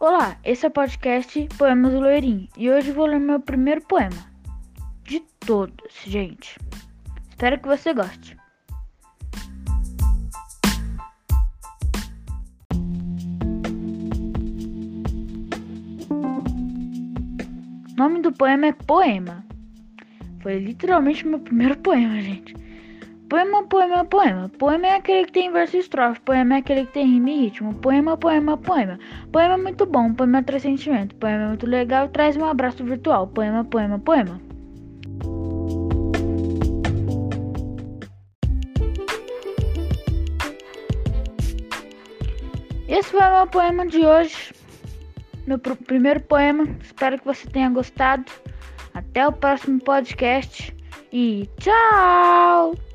Olá, esse é o podcast Poemas do Loirinho e hoje vou ler meu primeiro poema. De todos, gente. Espero que você goste. O nome do poema é Poema. Foi literalmente meu primeiro poema, gente. Poema, poema, poema. Poema é aquele que tem verso e estrofe. Poema é aquele que tem rima e ritmo. Poema, poema, poema. Poema é muito bom. Poema traz sentimento. Poema é muito legal traz um abraço virtual. Poema, poema, poema. Esse foi o meu poema de hoje. Meu pr primeiro poema. Espero que você tenha gostado. Até o próximo podcast e tchau!